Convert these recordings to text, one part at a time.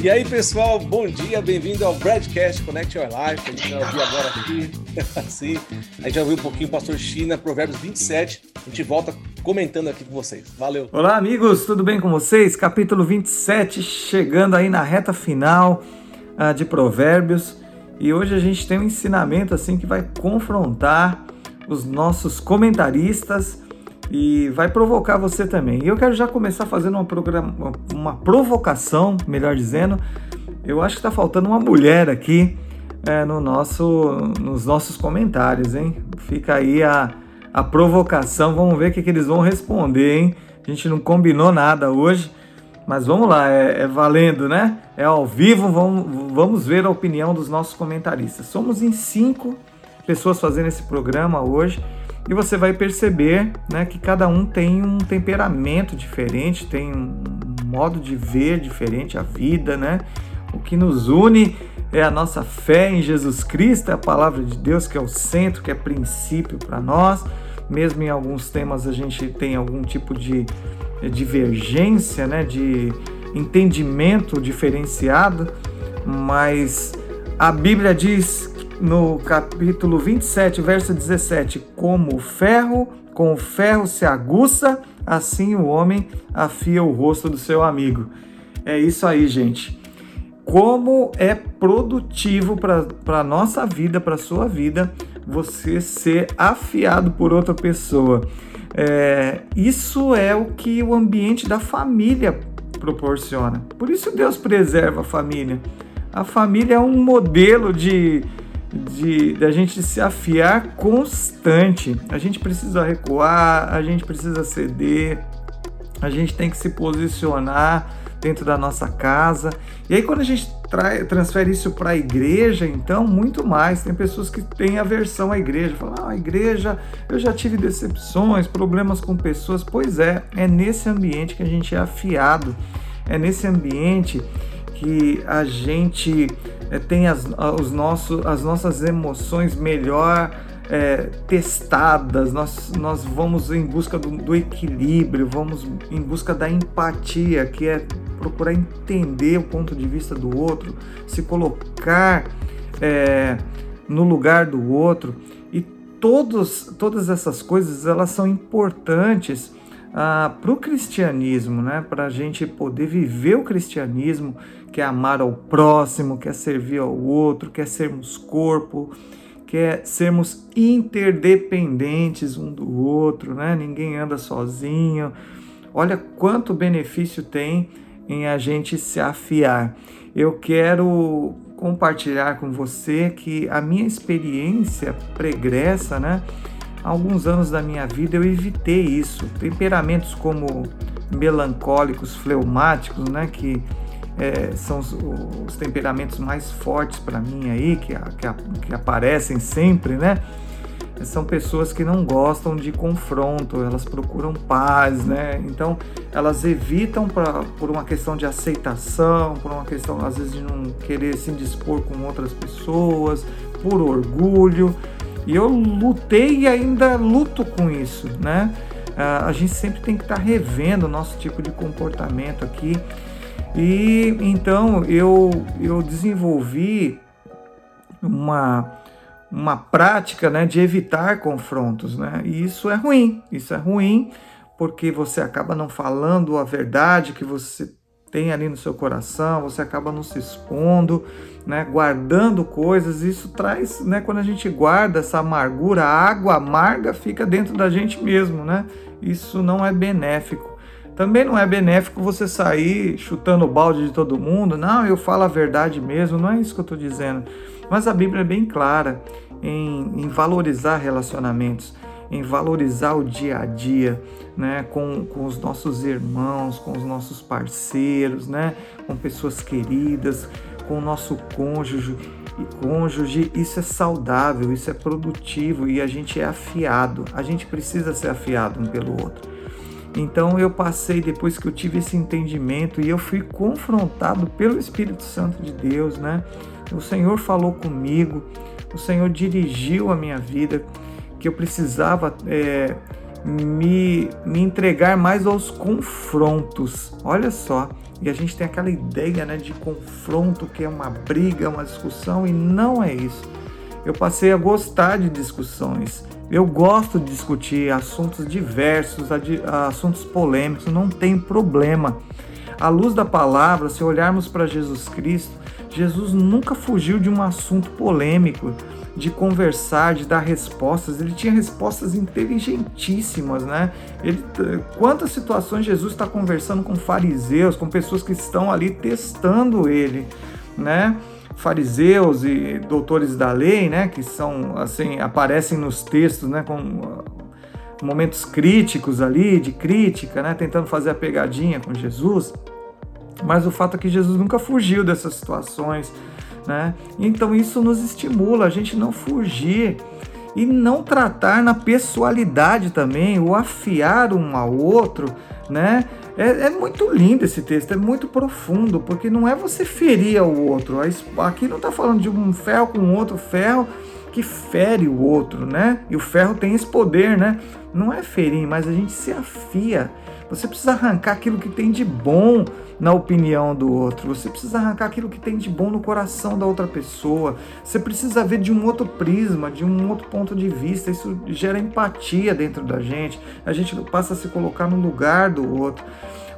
E aí, pessoal, bom dia, bem-vindo ao Broadcast Connect Your Life. A gente vai ouvir agora aqui, assim, a gente vai ouvir um pouquinho o Pastor China, Provérbios 27. A gente volta comentando aqui com vocês. Valeu. Olá, amigos, tudo bem com vocês? Capítulo 27, chegando aí na reta final uh, de Provérbios. E hoje a gente tem um ensinamento assim que vai confrontar os nossos comentaristas e vai provocar você também. E eu quero já começar fazendo uma, programa, uma provocação, melhor dizendo. Eu acho que está faltando uma mulher aqui é, no nosso, nos nossos comentários, hein? Fica aí a, a provocação, vamos ver o que, que eles vão responder, hein? A gente não combinou nada hoje, mas vamos lá, é, é valendo, né? É ao vivo, vamos, vamos ver a opinião dos nossos comentaristas. Somos em cinco pessoas fazendo esse programa hoje e você vai perceber né, que cada um tem um temperamento diferente, tem um modo de ver diferente a vida, né? O que nos une é a nossa fé em Jesus Cristo, é a palavra de Deus que é o centro, que é princípio para nós. Mesmo em alguns temas a gente tem algum tipo de divergência, né, de entendimento diferenciado, mas a Bíblia diz no capítulo 27, verso 17: Como o ferro com o ferro se aguça, assim o homem afia o rosto do seu amigo. É isso aí, gente. Como é produtivo para a nossa vida, para a sua vida, você ser afiado por outra pessoa. É, isso é o que o ambiente da família proporciona. Por isso Deus preserva a família. A família é um modelo de, de, a gente se afiar constante. A gente precisa recuar, a gente precisa ceder, a gente tem que se posicionar dentro da nossa casa. E aí quando a gente transfere isso para a igreja, então muito mais. Tem pessoas que têm aversão à igreja, falam: ah, a igreja, eu já tive decepções, problemas com pessoas". Pois é, é nesse ambiente que a gente é afiado. É nesse ambiente que a gente tem as, os nossos, as nossas emoções melhor é, testadas, nós, nós vamos em busca do, do, equilíbrio, vamos em busca da empatia, que é procurar entender o ponto de vista do outro, se colocar é, no lugar do outro. E todos, todas essas coisas elas são importantes ah, para o cristianismo, né? para a gente poder viver o cristianismo, que é amar ao próximo, quer servir ao outro, quer sermos corpo, quer sermos interdependentes um do outro, né? ninguém anda sozinho. Olha quanto benefício tem em a gente se afiar. Eu quero compartilhar com você que a minha experiência pregressa, né? Alguns anos da minha vida eu evitei isso. Temperamentos como melancólicos, fleumáticos, né, que é, são os, os, temperamentos mais fortes para mim aí, que, que, que, aparecem sempre, né? São pessoas que não gostam de confronto, elas procuram paz, né? Então elas evitam pra, por uma questão de aceitação, por uma questão às vezes de não querer se dispor com outras pessoas, por orgulho. E eu lutei e ainda luto com isso, né? Ah, a gente sempre tem que estar tá revendo o nosso tipo de comportamento aqui. E então eu, eu desenvolvi uma, uma prática né, de evitar confrontos, né? E isso é ruim, isso é ruim porque você acaba não falando a verdade que você tem ali no seu coração, você acaba não se expondo, né, guardando coisas, isso traz, né, quando a gente guarda essa amargura, a água amarga fica dentro da gente mesmo, né? Isso não é benéfico. Também não é benéfico você sair chutando o balde de todo mundo. Não, eu falo a verdade mesmo, não é isso que eu estou dizendo. Mas a Bíblia é bem clara em, em valorizar relacionamentos em valorizar o dia a dia, né, com, com os nossos irmãos, com os nossos parceiros, né, com pessoas queridas, com o nosso cônjuge e cônjuge, isso é saudável, isso é produtivo e a gente é afiado. A gente precisa ser afiado um pelo outro. Então eu passei depois que eu tive esse entendimento e eu fui confrontado pelo Espírito Santo de Deus, né? O Senhor falou comigo, o Senhor dirigiu a minha vida que eu precisava é, me, me entregar mais aos confrontos. Olha só, e a gente tem aquela ideia né, de confronto que é uma briga, uma discussão, e não é isso. Eu passei a gostar de discussões. Eu gosto de discutir assuntos diversos, assuntos polêmicos, não tem problema. À luz da palavra, se olharmos para Jesus Cristo, Jesus nunca fugiu de um assunto polêmico, de conversar, de dar respostas. Ele tinha respostas inteligentíssimas, né? Ele, quantas situações Jesus está conversando com fariseus, com pessoas que estão ali testando ele, né? Fariseus e doutores da lei, né? Que são assim aparecem nos textos, né? Com uh, momentos críticos ali, de crítica, né? Tentando fazer a pegadinha com Jesus. Mas o fato é que Jesus nunca fugiu dessas situações, né? Então isso nos estimula a gente não fugir e não tratar na pessoalidade também, o afiar um ao outro, né? É, é, muito lindo esse texto, é muito profundo, porque não é você ferir ao outro. Aqui não está falando de um ferro com outro ferro que fere o outro, né? E o ferro tem esse poder, né? Não é ferir, mas a gente se afia. Você precisa arrancar aquilo que tem de bom na opinião do outro. Você precisa arrancar aquilo que tem de bom no coração da outra pessoa. Você precisa ver de um outro prisma, de um outro ponto de vista. Isso gera empatia dentro da gente. A gente passa a se colocar no lugar do outro.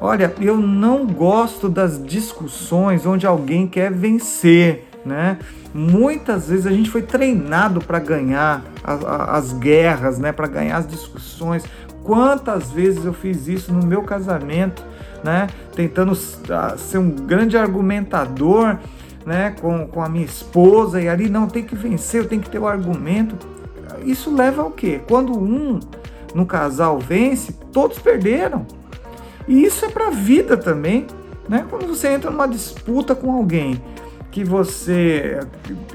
Olha, eu não gosto das discussões onde alguém quer vencer, né? Muitas vezes a gente foi treinado para ganhar as guerras, né? Para ganhar as discussões. Quantas vezes eu fiz isso no meu casamento, né? Tentando ser um grande argumentador, né? Com, com a minha esposa e ali não tem que vencer, eu tenho que ter o argumento. Isso leva ao quê? Quando um no casal vence, todos perderam. E isso é para a vida também, né? Quando você entra numa disputa com alguém que você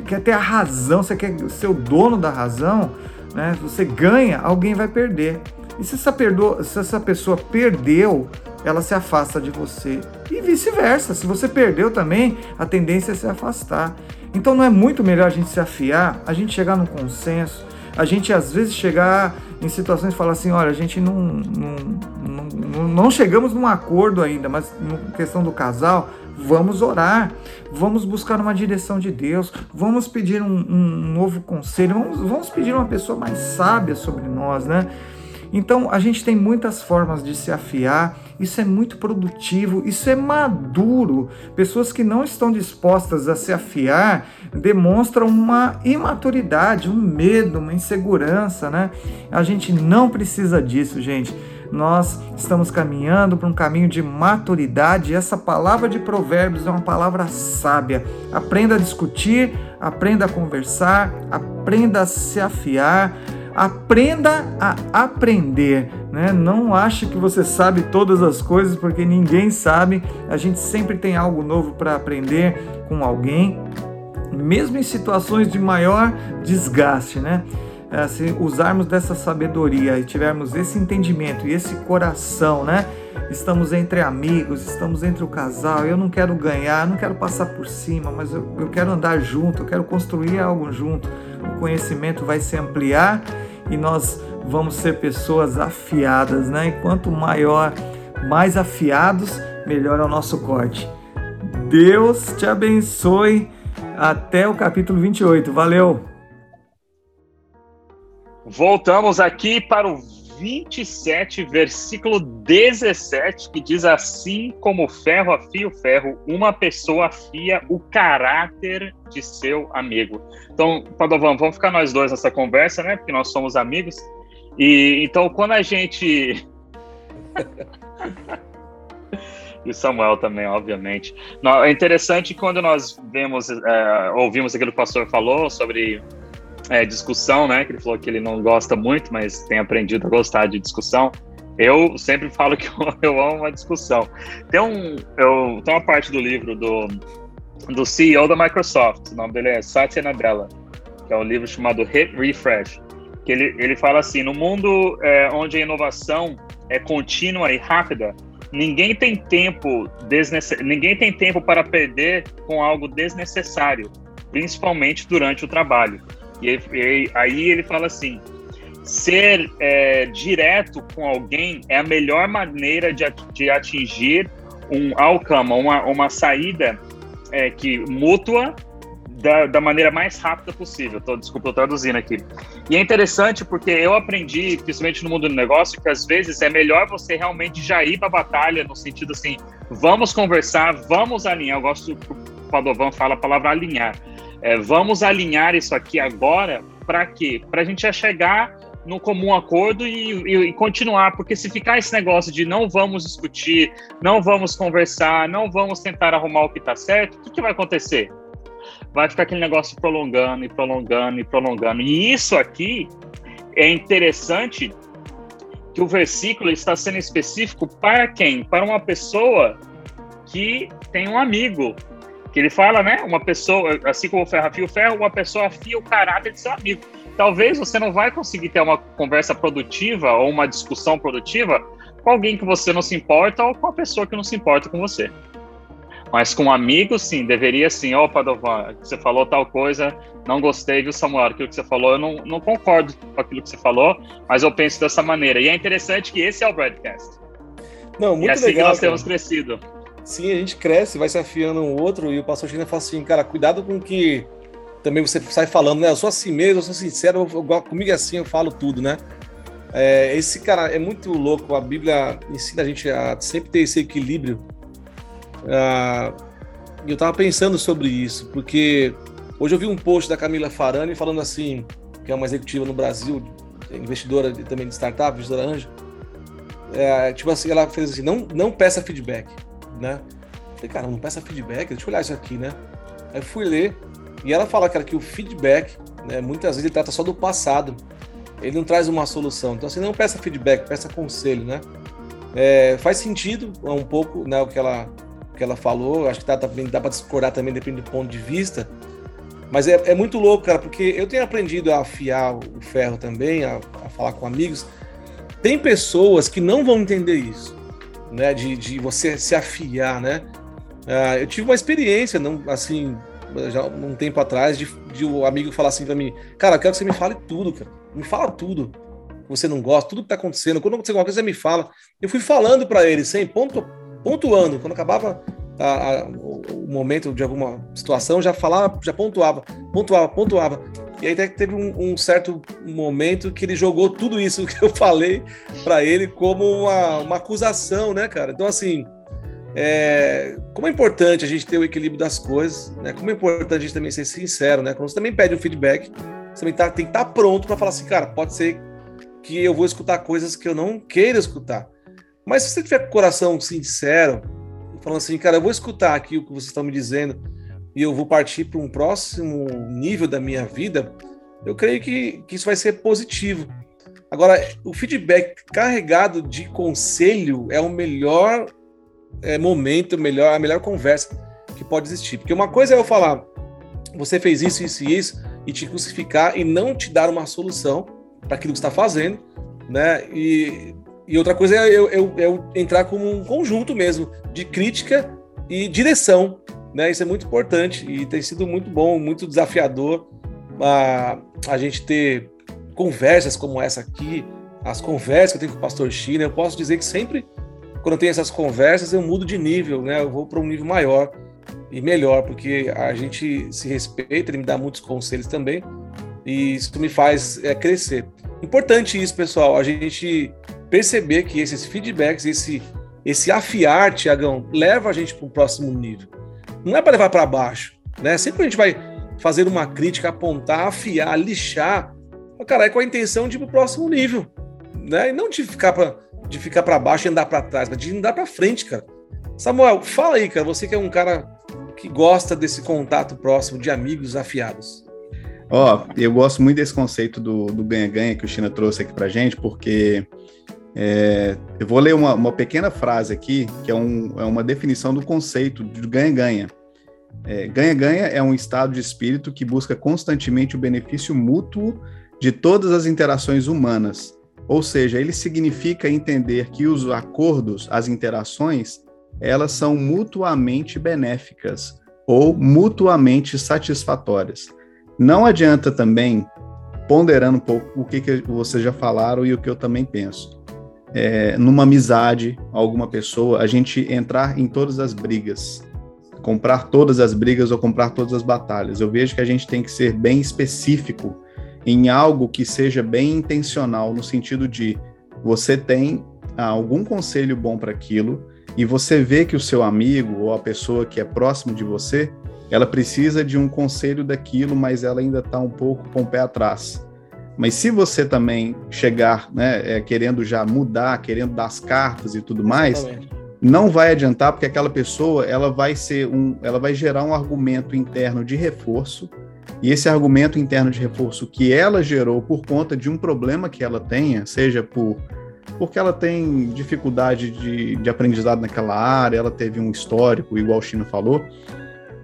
quer ter a razão, você quer ser o dono da razão, né? Você ganha, alguém vai perder. E se essa, perdo... se essa pessoa perdeu, ela se afasta de você. E vice-versa. Se você perdeu também, a tendência é se afastar. Então não é muito melhor a gente se afiar, a gente chegar num consenso, a gente às vezes chegar em situações e falar assim, olha, a gente não, não, não, não chegamos num acordo ainda, mas na questão do casal, vamos orar, vamos buscar uma direção de Deus, vamos pedir um, um novo conselho, vamos, vamos pedir uma pessoa mais sábia sobre nós, né? Então a gente tem muitas formas de se afiar, isso é muito produtivo, isso é maduro. Pessoas que não estão dispostas a se afiar demonstram uma imaturidade, um medo, uma insegurança, né? A gente não precisa disso, gente. Nós estamos caminhando para um caminho de maturidade e essa palavra de Provérbios é uma palavra sábia. Aprenda a discutir, aprenda a conversar, aprenda a se afiar Aprenda a aprender, né? Não ache que você sabe todas as coisas, porque ninguém sabe. A gente sempre tem algo novo para aprender com alguém, mesmo em situações de maior desgaste, né? É, se usarmos dessa sabedoria e tivermos esse entendimento e esse coração, né? Estamos entre amigos, estamos entre o casal. Eu não quero ganhar, não quero passar por cima, mas eu, eu quero andar junto, eu quero construir algo junto. O conhecimento vai se ampliar e nós vamos ser pessoas afiadas, né? E quanto maior, mais afiados, melhor é o nosso corte. Deus te abençoe. Até o capítulo 28. Valeu! Voltamos aqui para o 27, versículo 17, que diz assim: como ferro afia o ferro, uma pessoa afia o caráter de seu amigo. Então, Padovan, vamos ficar nós dois nessa conversa, né? Porque nós somos amigos. E então, quando a gente. e Samuel também, obviamente. É interessante quando nós vemos, é, ouvimos aquilo que o pastor falou sobre é, discussão, né? Que ele falou que ele não gosta muito, mas tem aprendido a gostar de discussão. Eu sempre falo que eu, amo uma discussão. Tem, um, eu, tem uma parte do livro do, do CEO da Microsoft, o nome dele é Satya Nadella, que é um livro chamado Hit Refresh, que ele, ele fala assim, no mundo é, onde a inovação é contínua e rápida, ninguém tem tempo ninguém tem tempo para perder com algo desnecessário, principalmente durante o trabalho. E, e aí ele fala assim: ser é, direto com alguém é a melhor maneira de, de atingir um outcome, uma, uma saída é, que mútua da, da, maneira mais rápida possível. Tô, desculpa, eu traduzindo aqui. E é interessante porque eu aprendi, principalmente no mundo do negócio, que às vezes é melhor você realmente já ir para a batalha, no sentido assim, vamos conversar, vamos alinhar. Eu gosto que o Padovan fala a palavra alinhar. É, vamos alinhar isso aqui agora para quê? Para a gente já chegar no comum acordo e, e, e, continuar, porque se ficar esse negócio de não vamos discutir, não vamos conversar, não vamos tentar arrumar o que está certo, o que, que vai acontecer? Vai ficar aquele negócio prolongando e prolongando e prolongando. E isso aqui é interessante que o versículo está sendo específico para quem? Para uma pessoa que tem um amigo. Que ele fala, né? Uma pessoa, assim como o ferro afia o ferro, uma pessoa afia o caráter de seu amigo talvez você não vai conseguir ter uma conversa produtiva ou uma discussão produtiva com alguém que você não se importa ou com a pessoa que não se importa com você. Mas com um amigo, sim, deveria sim. Ó, oh, Padovan, você falou tal coisa, não gostei, viu, Samuel? Aquilo que você falou, eu não, não concordo com aquilo que você falou, mas eu penso dessa maneira. E é interessante que esse é o broadcast. Não, muito e assim legal, que nós cara. temos crescido. Sim, a gente cresce, vai se afiando um outro, e o pastor China fala assim, cara, cuidado com que também você sai falando, né? Eu sou assim mesmo, eu sou sincero, eu, comigo é assim, eu falo tudo, né? É, esse cara é muito louco, a Bíblia ensina a gente a sempre ter esse equilíbrio. Ah, eu tava pensando sobre isso, porque hoje eu vi um post da Camila Farani falando assim, que é uma executiva no Brasil, investidora também de startup, investidora anjo. É, tipo assim, ela fez assim, não, não peça feedback, né? Falei, cara, não peça feedback, deixa eu olhar isso aqui, né? Aí fui ler, e ela fala, cara, que o feedback, né, muitas vezes ele trata só do passado. Ele não traz uma solução. Então, assim, não peça feedback, peça conselho, né? É, faz sentido um pouco né, o que ela, que ela falou. Acho que dá, dá para discordar também, depende do ponto de vista. Mas é, é, muito louco, cara, porque eu tenho aprendido a afiar o ferro também, a, a falar com amigos. Tem pessoas que não vão entender isso, né? De, de você se afiar, né? Uh, eu tive uma experiência, não, assim, já um tempo atrás, de, de um amigo falar assim pra mim: Cara, eu quero que você me fale tudo, cara. Me fala tudo. Você não gosta, tudo que tá acontecendo. Quando acontecer alguma coisa, você me fala. Eu fui falando para ele, sem ponto, pontuando. Quando acabava a, a, o, momento de alguma situação, já falava, já pontuava, pontuava, pontuava. E aí até que teve um, um, certo momento que ele jogou tudo isso que eu falei para ele como uma, uma acusação, né, cara? Então, assim, é, como é importante a gente ter o equilíbrio das coisas, né? Como é importante a gente também ser sincero, né? Quando você também pede um feedback, você também tá, tem que estar tá pronto para falar assim, cara, pode ser que eu vou escutar coisas que eu não queira escutar. Mas se você tiver com o coração sincero, falando assim, cara, eu vou escutar aqui o que vocês estão me dizendo e eu vou partir para um próximo nível da minha vida, eu creio que, que isso vai ser positivo. Agora, o feedback carregado de conselho é o melhor é, momento, melhor, a melhor conversa que pode existir. Porque uma coisa é eu falar, você fez isso, isso e isso, e te crucificar e não te dar uma solução para aquilo que está fazendo, né? E, e outra coisa é eu, eu, eu, entrar como um conjunto mesmo de crítica e direção, né? Isso é muito importante e tem sido muito bom, muito desafiador a, a gente ter conversas como essa aqui, as conversas que eu tenho com o pastor China, eu posso dizer que sempre quando eu tenho essas conversas, eu mudo de nível, né? Eu vou para um nível maior e melhor, porque a gente se respeita, ele me dá muitos conselhos também, e isso me faz é, crescer. Importante isso, pessoal, a gente perceber que esses feedbacks, esse, esse afiar, Tiagão, leva a gente para um próximo nível. Não é para levar para baixo, né? Sempre a gente vai fazer uma crítica, apontar, afiar, lixar, cara, é com a intenção de ir para o próximo nível, né? E não de ficar para de ficar para baixo e andar para trás, mas de andar para frente, cara. Samuel, fala aí, cara, você que é um cara que gosta desse contato próximo de amigos afiados. Ó, oh, eu gosto muito desse conceito do ganha-ganha que o China trouxe aqui pra gente, porque é, eu vou ler uma, uma, pequena frase aqui, que é, um, é uma definição do conceito de ganha-ganha. É, ganha-ganha é um estado de espírito que busca constantemente o benefício mútuo de todas as interações humanas, ou seja, ele significa entender que os acordos, as interações, elas são mutuamente benéficas ou mutuamente satisfatórias. Não adianta também ponderando um pouco o que, que vocês já falaram e o que eu também penso. É, numa amizade, alguma pessoa, a gente entrar em todas as brigas, comprar todas as brigas ou comprar todas as batalhas. Eu vejo que a gente tem que ser bem específico em algo que seja bem intencional, no sentido de você tem algum conselho bom para aquilo e você vê que o seu amigo ou a pessoa que é próximo de você ela precisa de um conselho daquilo, mas ela ainda está um pouco com o pé atrás. Mas se você também chegar, né, é, querendo já mudar, querendo dar as cartas e tudo mais, não vai adiantar porque aquela pessoa ela vai ser um, ela vai gerar um argumento interno de reforço e esse argumento interno de reforço que ela gerou por conta de um problema que ela tenha, seja por porque ela tem dificuldade de, de aprendizado naquela área, ela teve um histórico, igual o Chino falou,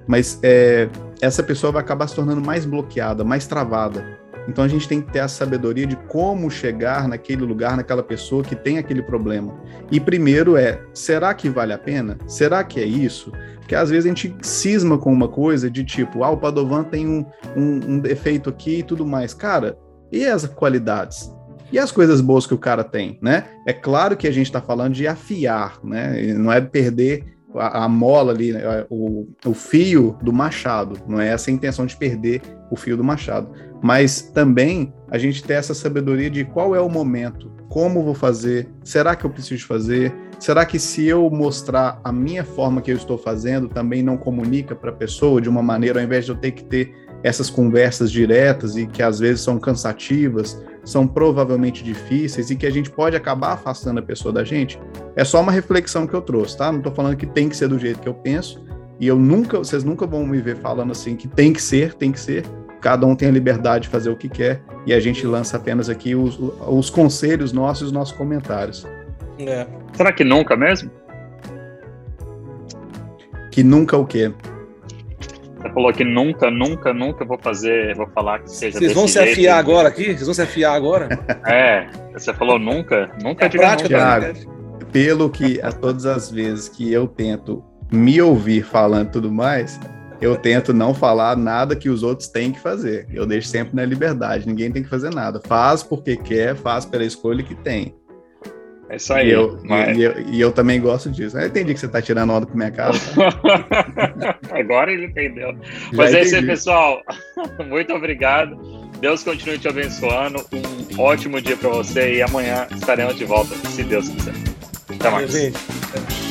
mas é, essa pessoa vai acabar se tornando mais bloqueada, mais travada. Então a gente tem que ter a sabedoria de como chegar naquele lugar, naquela pessoa que tem aquele problema. E primeiro é, será que vale a pena? Será que é isso? Porque às vezes a gente cisma com uma coisa de tipo, ah, o Padovan tem um, um, um defeito aqui e tudo mais. Cara, e as qualidades? E as coisas boas que o cara tem, né? É claro que a gente está falando de afiar, né? Não é perder a, a mola ali, né, o, o fio do machado. Não é essa a intenção de perder o fio do machado. Mas também a gente tem essa sabedoria de qual é o momento, como vou fazer, será que eu preciso fazer? Será que se eu mostrar a minha forma que eu estou fazendo também não comunica para a pessoa de uma maneira, ao invés de eu ter que ter essas conversas diretas e que às vezes são cansativas, são provavelmente difíceis e que a gente pode acabar afastando a pessoa da gente, é só uma reflexão que eu trouxe, tá? Não estou falando que tem que ser do jeito que eu penso, e eu nunca, vocês nunca vão me ver falando assim que tem que ser, tem que ser. Cada um tem a liberdade de fazer o que quer e a gente lança apenas aqui os, os conselhos nossos, os nossos comentários. É. Será que nunca mesmo? Que nunca o quê? Você falou que nunca, nunca, nunca vou fazer, vou falar que seja Vocês vão se jeito, afiar agora aqui? Vocês vão se afiar agora? É, você falou nunca, nunca é prática, Thiago, pelo que a todas as vezes que eu tento me ouvir falando tudo mais, eu tento não falar nada que os outros têm que fazer. Eu deixo sempre na liberdade, ninguém tem que fazer nada. Faz porque quer, faz pela escolha que tem. É isso aí. E eu, mas... e, eu, e eu, também gosto disso. Eu entendi que você está tirando onda com minha cara. Tá? Agora ele entendeu. Já mas é isso aí, pessoal. Muito obrigado. Deus continue te abençoando. Um ótimo dia para você e amanhã estaremos de volta, se Deus quiser. Até mais.